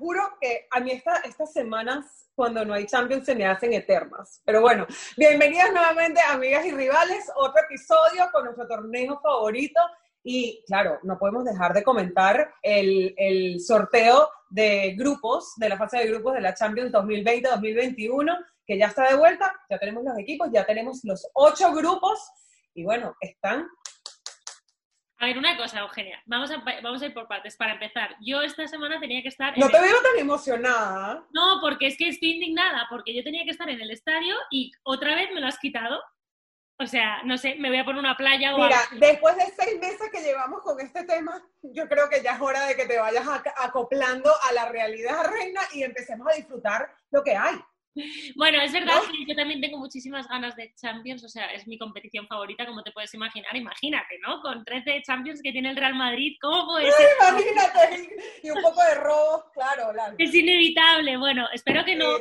juro que a mí esta, estas semanas, cuando no hay Champions, se me hacen eternas. Pero bueno, bienvenidas nuevamente, amigas y rivales, otro episodio con nuestro torneo favorito. Y claro, no podemos dejar de comentar el, el sorteo de grupos, de la fase de grupos de la Champions 2020-2021, que ya está de vuelta, ya tenemos los equipos, ya tenemos los ocho grupos y bueno, están a ver, una cosa, Eugenia, vamos a, vamos a ir por partes. Para empezar, yo esta semana tenía que estar... No te veo tan emocionada. No, porque es que estoy indignada, porque yo tenía que estar en el estadio y otra vez me lo has quitado. O sea, no sé, me voy a poner una playa o Mira, después de seis meses que llevamos con este tema, yo creo que ya es hora de que te vayas acoplando a la realidad, reina, y empecemos a disfrutar lo que hay. Bueno, es verdad que yo también tengo muchísimas ganas de Champions, o sea, es mi competición favorita, como te puedes imaginar. Imagínate, ¿no? Con 13 Champions que tiene el Real Madrid, ¿cómo puede ser? Imagínate, y un poco de robo, claro, Es inevitable. Bueno, espero que no,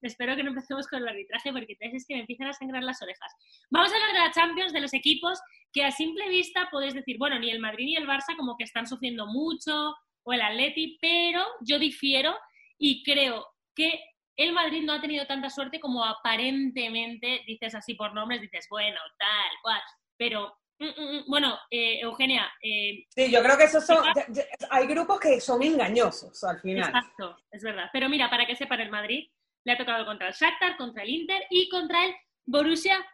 espero que no empecemos con el arbitraje porque entonces es que me empiezan a sangrar las orejas. Vamos a hablar de la Champions, de los equipos que a simple vista podéis decir, bueno, ni el Madrid ni el Barça como que están sufriendo mucho, o el Atleti, pero yo difiero y creo que el Madrid no ha tenido tanta suerte como aparentemente dices así por nombres, dices, bueno, tal, cual, pero mm, mm, mm, bueno, eh, Eugenia. Eh, sí, yo creo que esos son. hay grupos que son engañosos al final. Exacto, es verdad. Pero mira, para que sepan, el Madrid le ha tocado contra el Shakhtar, contra el Inter y contra el Borussia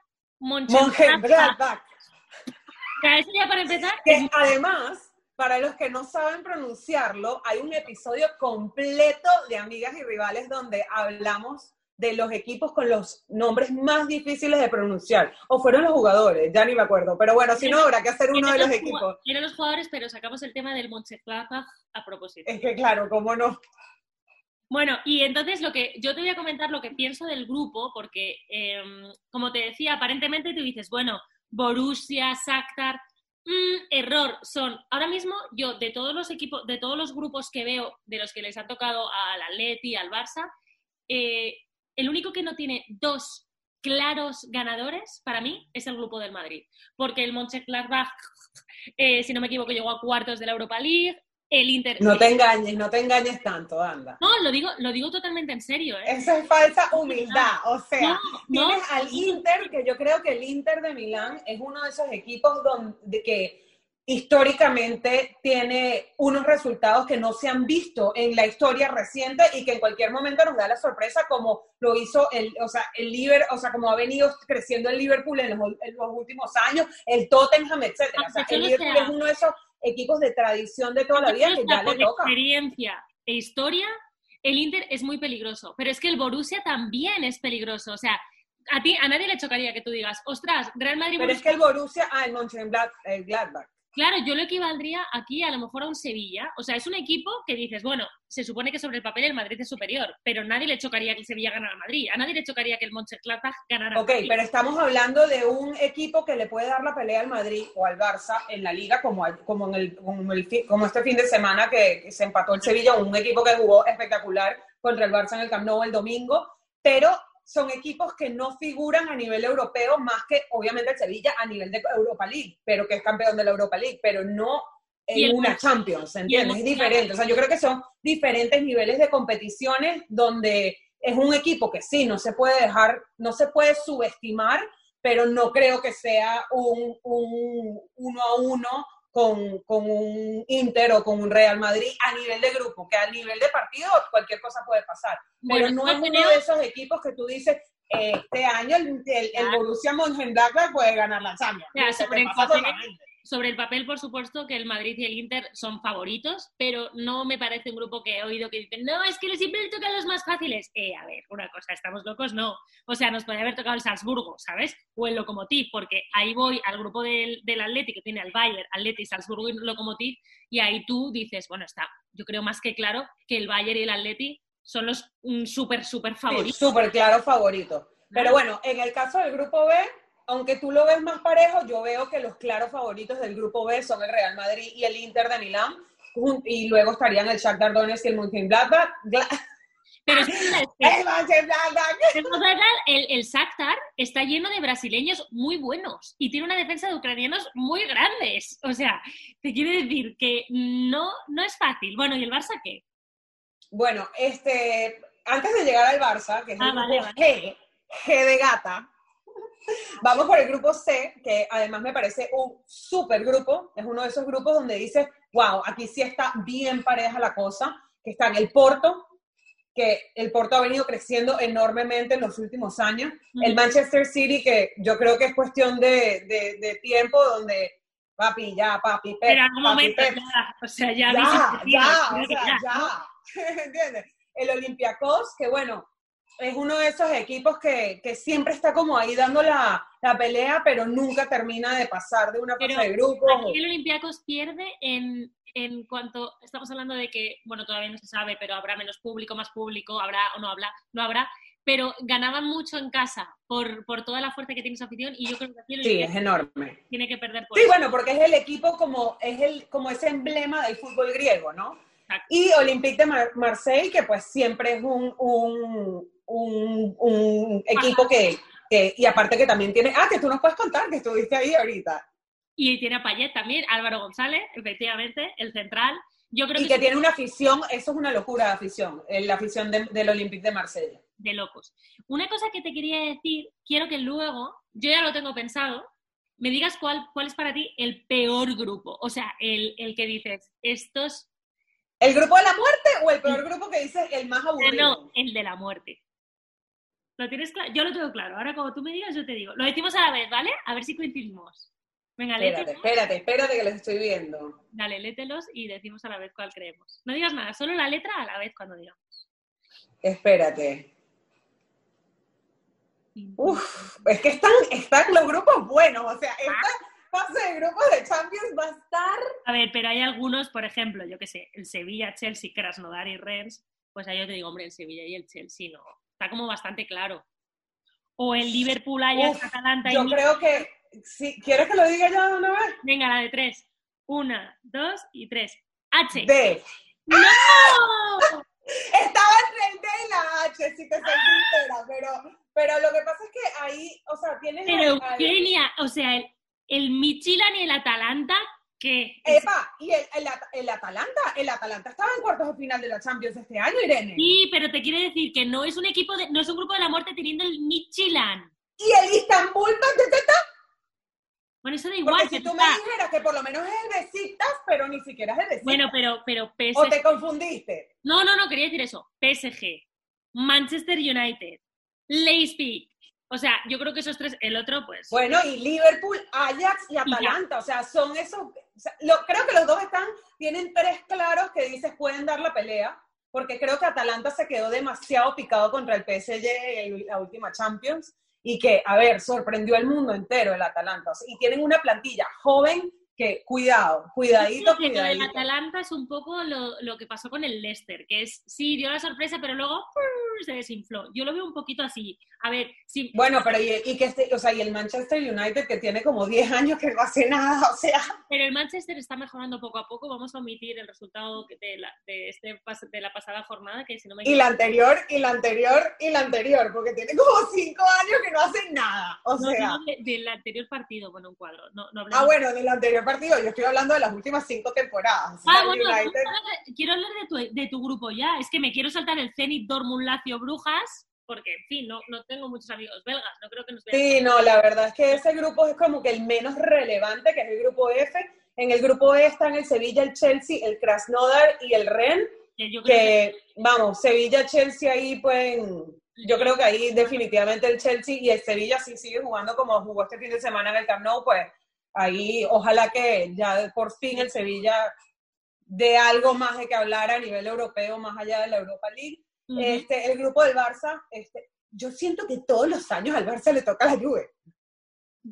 Mönchengladbach. Eso ya para empezar. Que además para los que no saben pronunciarlo, hay un episodio completo de Amigas y Rivales donde hablamos de los equipos con los nombres más difíciles de pronunciar. O fueron los jugadores, ya ni me acuerdo. Pero bueno, si no, habrá que hacer uno de los equipos. Eran los jugadores, pero sacamos el tema del Mönchengladbach a propósito. Es que claro, cómo no. Bueno, y entonces lo que yo te voy a comentar lo que pienso del grupo, porque em, como te decía, aparentemente tú dices, bueno, Borussia, Shakhtar, Mm, error son, ahora mismo yo de todos los equipos, de todos los grupos que veo, de los que les ha tocado al Atleti, al Barça, eh, el único que no tiene dos claros ganadores para mí es el grupo del Madrid, porque el Mönchengladbach, eh, si no me equivoco, llegó a cuartos de la Europa League, el Inter. No te engañes, no te engañes tanto, anda. No, lo digo, lo digo totalmente en serio. ¿eh? Eso es falsa humildad. o sea, tienes al Inter, que yo creo que el Inter de Milán es uno de esos equipos donde que históricamente tiene unos resultados que no se han visto en la historia reciente y que en cualquier momento nos da la sorpresa como lo hizo el, o sea, el Liverpool, o sea, como ha venido creciendo el Liverpool en los, últimos años, el Tottenham, etcétera. O sea, el Liverpool es uno de esos equipos de tradición de toda la vida que ya le toca. experiencia e historia, el Inter es muy peligroso, pero es que el Borussia también es peligroso, o sea, a ti, a nadie le chocaría que tú digas, ostras, Real Madrid... Pero es que el Borussia, ah, el Mönchengladbach, Claro, yo lo equivaldría aquí a lo mejor a un Sevilla. O sea, es un equipo que dices, bueno, se supone que sobre el papel el Madrid es superior, pero nadie le chocaría que el Sevilla ganara a Madrid. A nadie le chocaría que el Mönchengladbach ganara Ok, pero estamos hablando de un equipo que le puede dar la pelea al Madrid o al Barça en la Liga, como, como, en el, como, este fin de semana que, se empató el Sevilla, un equipo que jugó espectacular contra el Barça en el Camp Nou el domingo, pero son equipos que no figuran a nivel europeo más que obviamente el Sevilla a nivel de Europa League, pero que es campeón de la Europa League, pero no en una Champions, ¿entiendes? Es diferente. O sea, yo creo que son diferentes niveles de competiciones donde es un equipo que sí, no se puede dejar, no se puede subestimar, pero no creo que sea un, un uno a uno con, con, un Inter o con un Real Madrid a nivel de grupo, que a nivel de partido cualquier cosa puede pasar. Pero no es uno de esos equipos que tú dices, este año el, el, Borussia Mönchengladbach puede ganar la Champions. Sobre el papel, por supuesto, que el Madrid y el Inter son favoritos, pero no me parece un grupo que he oído que dicen, no, es que siempre le tocan los más fáciles. Eh, a ver, una cosa, ¿estamos locos? No. O sea, nos podría haber tocado el Salzburgo, ¿sabes? O el Lokomotiv, porque ahí voy al grupo del, del Atleti, que tiene al Bayern, Atleti, Salzburgo y Lokomotiv, y ahí tú dices, bueno, está, yo creo más que claro que el Bayern y el Atleti son los súper, súper favoritos. súper claro favoritos. Pero bueno, en el caso del grupo B, aunque tú lo ves más parejo, yo veo que los claros favoritos del grupo B son el Real Madrid y el Inter de Milán, y luego estarían el Shakhtar Donetsk y el Mönchengladbach. Pero es que, el, el Shakhtar está lleno de brasileños muy buenos y tiene una defensa de ucranianos muy grandes. O sea, te quiero decir que no, no es fácil. Bueno, ¿y el Barça qué? Bueno, este, antes de llegar al Barça, que es Ah, el vale, G, G de gata, vamos por el grupo C, que además me parece un super grupo, es uno de esos grupos donde dices, wow, aquí sí está bien pareja la cosa, que está en el Porto, que el Porto ha venido creciendo enormemente en los últimos años, el. Manchester City, que yo creo que es cuestión de, de- de tiempo, donde papi, ya, papi, Pep, Pero en algún papi, momento, Pep, ya, o sea, ya, ya, ya, o sea, ya. ¿entiendes? El Olympiacos, que bueno, es uno de esos equipos que, que siempre está como ahí dando la, la pelea, pero nunca termina de pasar de una fase de grupos. Aquí el Olympiacos pierde en, en cuanto estamos hablando de que, bueno, todavía no se sabe, pero habrá menos público, más público, habrá o no habrá, no habrá, pero ganaban mucho en casa por, por toda la fuerza que tiene esa afición y yo creo que aquí el Sí, es enorme. tiene que perder por Sí, eso. bueno, porque es el equipo como, es el, como ese emblema del fútbol griego, ¿no? Exacto. Y Olympique de Mar- Marseille, que pues siempre es un, un, un, un equipo que, que, y aparte que también tiene, ah, que tú nos puedes contar que estuviste ahí ahorita, Y tiene a Payet también, Álvaro González, efectivamente, el central. Yo creo y que, que tiene una afición, eso es una locura de afición, eh, la afición de- del Olympique de Marsella. de locos. Una cosa que te quería decir, quiero que luego, yo ya lo tengo pensado, me digas cuál, cuál es para ti el peor grupo. O sea, el, el que dices, estos, ¿El grupo de la muerte o el peor grupo que dices el más aburrido? no, el de la muerte. ¿Lo tienes claro? Yo lo tengo claro. Ahora, como tú me digas, yo te digo. Lo decimos a la vez, ¿vale? A ver si coincidimos. Venga, Espérate, lételos, espérate, espérate que los estoy viendo. dale, lételos y decimos a la vez cuál creemos. No digas nada, solo la letra a la vez cuando digamos. Espérate. Uf, es que están, están los grupos buenos, o sea, esta fase de grupos de Champions va a estar... A ver, pero hay algunos, por ejemplo, yo qué sé, el Sevilla, Chelsea, Krasnodar y Rennes, pues ahí yo te digo, hombre, el Sevilla y el Chelsea no. Está como bastante claro. O el Liverpool, Ajax, Uf, Atalanta y Yo creo que... Sí, ¿Quieres que lo diga ya de una vez? Venga, la de tres. Una, dos y tres. H. D. ¡No! Estaba entre el D y la H, si te soy sincera, pero, pero lo que pasa es que ahí, o sea, tienes... Pero Eugenia, o sea, el, el Michilan y el Atalanta, Epa, y el, el, At- el Atalanta, el Atalanta estaba en cuartos de final de la Champions este año, Irene. Sí, pero te quiere decir que no es un equipo de, no es un grupo de la muerte teniendo el Michilan. Y el Istanbul Pateteta, Bueno, eso da igual. porque si tú me dijeras que por lo menos es el Besiktas, pero ni siquiera es el Besiktas. Bueno, pero, pero PSG. o te confundiste. No, no, no, quería decir eso. PSG, Manchester United, Leipzig. O sea, yo creo que esos tres, el otro, pues. Bueno, y Liverpool, Ajax y Atalanta, o sea, son esos, creo que los dos están, tienen tres claros que dices pueden dar la pelea, porque creo que Atalanta se quedó demasiado picado contra el PSG en la última Champions, y que, a ver, sorprendió al mundo entero el Atalanta, o sea, y tienen una plantilla joven que, cuidado, cuidadito, que lo del cuidadito. Atalanta es un poco lo, lo que pasó con el Leicester, que es, sí, dio la sorpresa, pero luego se desinfló. Yo lo veo un poquito así. A ver, si, Bueno, pero y, y que este, o sea, y el Manchester United que tiene como 10 años que no hace nada, o sea, pero el Manchester está mejorando poco a poco. Vamos a omitir el resultado de la, de este, de la pasada jornada, que si no me y la anterior, y la anterior, y la anterior, porque tiene como 5 años que no hacen nada, o No, sea. de- del anterior partido, bueno, un cuadro. No, no Ah, bueno, del anterior partido, yo estoy hablando de las últimas cinco temporadas. Ah, bueno, United- quiero hablar de- tu, de tu grupo ya. Es que me quiero saltar el Zenit, Dortmund, Lazio, Brujas, porque, en fin, no, no tengo muchos amigos belgas. No creo que nos vean. Sí, no, la verdad es que ese grupo es como que el menos relevante, que es el grupo F. En el grupo E están el Sevilla, el Chelsea, el Krasnodar y el Rennes, Que yo creo que, vamos, Sevilla, Chelsea ahí, pues, yo creo que ahí definitivamente el Chelsea y el Sevilla sí sigue jugando como jugó este fin de semana en el Camp Nou, pues ahí ojalá que ya por fin el Sevilla dé algo más de que hablar a nivel europeo, más allá de la Europa League. Este, el grupo del Barça, este, yo siento que todos los años al Barça le toca la Juve.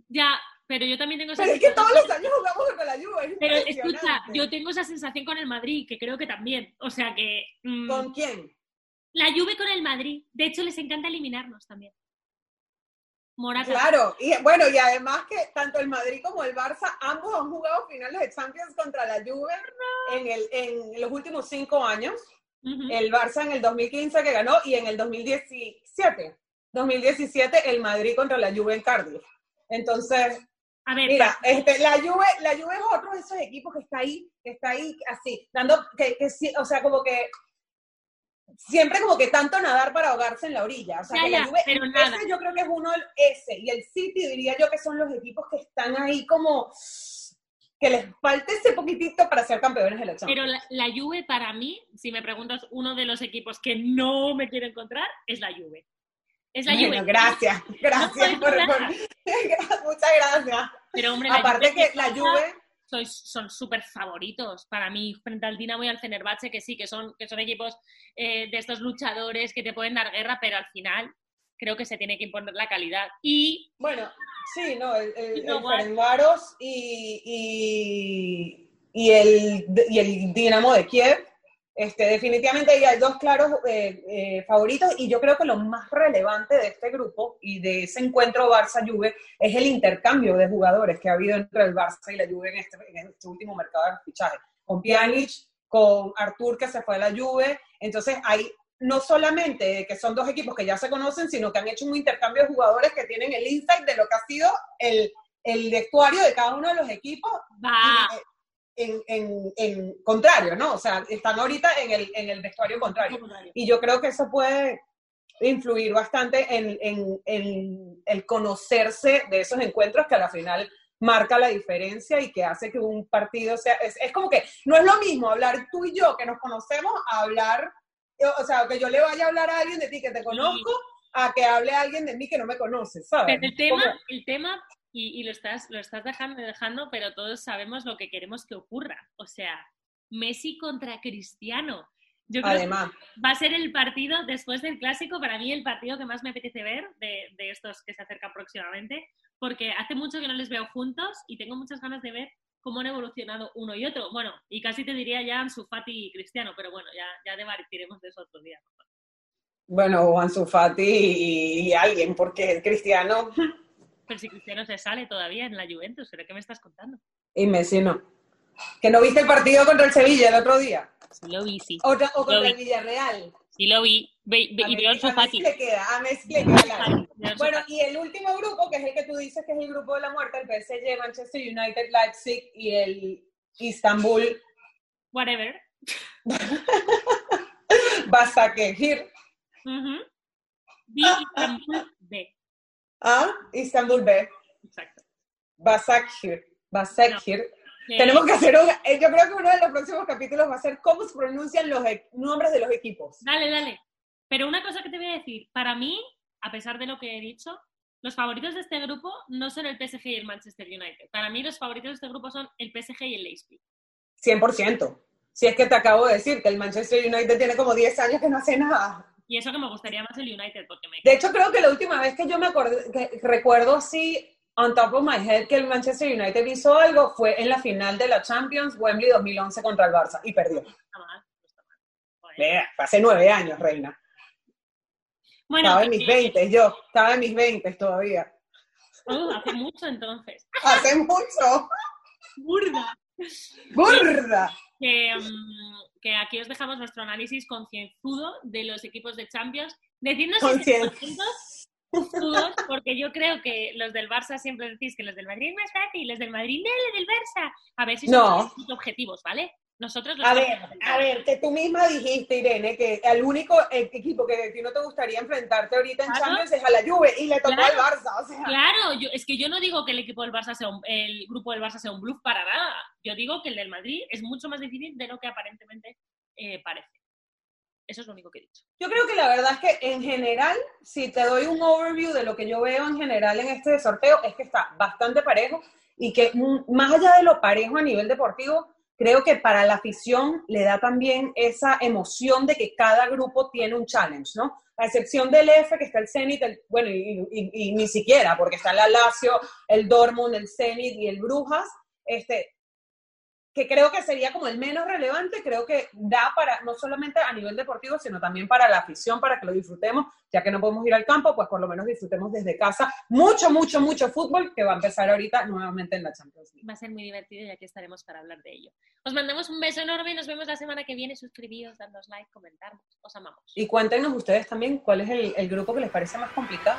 Ya, pero yo también tengo esa Pero es que sensación- todos los años jugamos con la Juve. es Pero escucha, yo tengo esa sensación con el Madrid, que creo que también. O sea que. mm, ¿Con quién? La Juve con el Madrid. De hecho, les encanta eliminarnos también. Morata. Claro, y bueno, y además que tanto el Madrid como el Barça, ambos han jugado finales de Champions contra la Juve en, el, en los últimos cinco años. El Barça en el 2015 que ganó y en el 2017. 2017 el Madrid contra la Juve en Cardiff. Entonces, A ver, Mira, este, la Juve, la Juve es otro de esos equipos que está ahí, que está ahí así, dando, que, que sí, o sea, como que siempre como que tanto nadar para ahogarse en la orilla. O sea, Ya, que ya, la Juve, pero ese nada. yo creo que es uno, ese, y el City diría yo que son los equipos que están ahí como que les falta ese poquitito para ser campeones de la Champions. Pero la, la Juve para mí, si me preguntas uno de los equipos que no me quiero encontrar, es la Juve. Es la Bueno, Juve. gracias, gracias No, por, por- muchas gracias. Pero hombre, Aparte Juve que la Juve, sois- son súper favoritos para mí frente al Dinamo y al Fenerbahce, que sí, que son, que son equipos eh, de estos luchadores que te pueden dar guerra, pero al final creo que se tiene que imponer la calidad. Y bueno, sí, no, el, el, el y, y, y el, y el Dinamo de Kiev, este, definitivamente hay dos claros eh, eh, favoritos y yo creo que lo más relevante de este grupo y de ese encuentro Barça-Juve es el intercambio de jugadores que ha habido entre el Barça y la Juve en este, en este último mercado de fichaje. Con Pjanic, con Artur que se fue a la Juve, entonces hay no solamente que son dos equipos que ya se conocen, sino que han hecho un intercambio de jugadores que tienen el insight de lo que ha sido el, el vestuario de cada uno de los equipos. Y, eh, en, en, en contrario, ¿no? O sea, están ahorita en el, en el vestuario contrario. Y yo creo que eso puede influir bastante en, en, el conocerse de esos encuentros que a la final marca la diferencia y que hace que un partido sea... Es, es como que no es lo mismo hablar tú y yo que nos conocemos a hablar, o sea, que yo le vaya a hablar a alguien de ti que te conozco a que hable a alguien de mí que no me conoce, ¿sabes? Pero el tema, el tema y, y lo estás, lo estás dejando dejando, pero todos sabemos lo que queremos que ocurra. O sea, Messi contra Cristiano. Yo creo además, que va a ser el partido, después del clásico, para mí el partido que más me apetece ver de, de estos que se acercan próximamente, porque hace mucho que no les veo juntos y tengo muchas ganas de ver cómo han evolucionado uno y otro. Bueno, y casi te diría ya Ansu Fati y Cristiano, pero bueno, ya, ya debatiremos de eso otro día. bueno, o Ansu Fati y, y alguien, porque el cristiano Pero si Cristiano se sale todavía en la Juventus, ¿pero qué me estás contando? y Messi no. ¿Que no viste el partido contra el Sevilla el otro día? Sí lo vi, sí. O, o contra vi. el Villarreal. Sí lo vi. Ve- ve- A y Messi- a Messi le queda, a Messi le queda Bueno, y el último grupo, que es el que tú dices que es el grupo de la muerte, el PSG, Manchester United, Leipzig y el Istanbul, Whatever. Basakehir. Ujú. Vi Istanbul B. ¿Ah? Istanbul B. Exacto. Basakehir. Basakehir. Que- Tenemos que hacer un... eh, Yo creo que uno de los próximos capítulos va a ser cómo se pronuncian los e- nombres de los equipos. Dale, dale. Pero una cosa que te voy a decir. Para mí, a pesar de lo que he dicho, los favoritos de este grupo no son el PSG y el Manchester United. Para mí, los favoritos de este grupo son el PSG y el Leipzig. 100%. Si es que te acabo de decir que el Manchester United tiene como 10 años que no hace nada. Y eso que me gustaría más el United, porque me... De hecho, creo que la última vez que yo me acordé, que recuerdo así, on top of my head, que el Manchester United hizo algo fue en la final de la Champions, Wembley 2011 contra el Barça, y perdió. Está mal, está mal. Vea, fue hace nueve años, reina. Bueno, Estaba en mis 20, yo, estaba en mis 20 todavía. uh, hace mucho entonces. Hace mucho. Burda. ¡Burda! que, mm, que aquí os dejamos nuestro análisis concienzudo de los equipos de Champions. Decidnos si porque yo creo que los del Barça siempre decís que los del Madrid es más fácil, los del Madrid no, los del Barça. A ver si son No. objetivos, ¿vale? Nosotros A ver, a ver, que tú misma dijiste, Irene, que el único eh, equipo que ti no te gustaría enfrentarte ahorita en Claro. Champions es a la Juve, y le tocó Claro. al Barça, o sea. Claro, yo, es que yo no digo que el equipo del Barça sea un- el grupo del Barça sea un bluff para nada. Yo digo que el del Madrid es mucho más difícil de lo que aparentemente eh, parece. Eso es lo único que he dicho. Yo creo que la verdad es que en general, si te doy un overview de lo que yo veo en general en este sorteo, es que está bastante parejo y que mm, más allá de lo parejo a nivel deportivo, creo que para la afición le da también esa emoción de que cada grupo tiene un challenge, ¿no? A excepción del F, que está el Zenit, el- bueno, y, y- ni siquiera, porque está la Lazio, el Dortmund, el Zenit y el Brujas, este, que creo que sería como el menos relevante, creo que da para, no solamente a nivel deportivo, sino también para la afición, para que lo disfrutemos, ya que no podemos ir al campo, pues por lo menos disfrutemos desde casa mucho, mucho, mucho fútbol, que va a empezar ahorita nuevamente en la Champions League. Va a ser muy divertido y aquí estaremos para hablar de ello. Os mandamos un beso enorme y nos vemos la semana que viene. Suscribíos, dadnos like, comentarnos. Os amamos. Y cuéntenos ustedes también cuál es el, el grupo que les parece más complicado.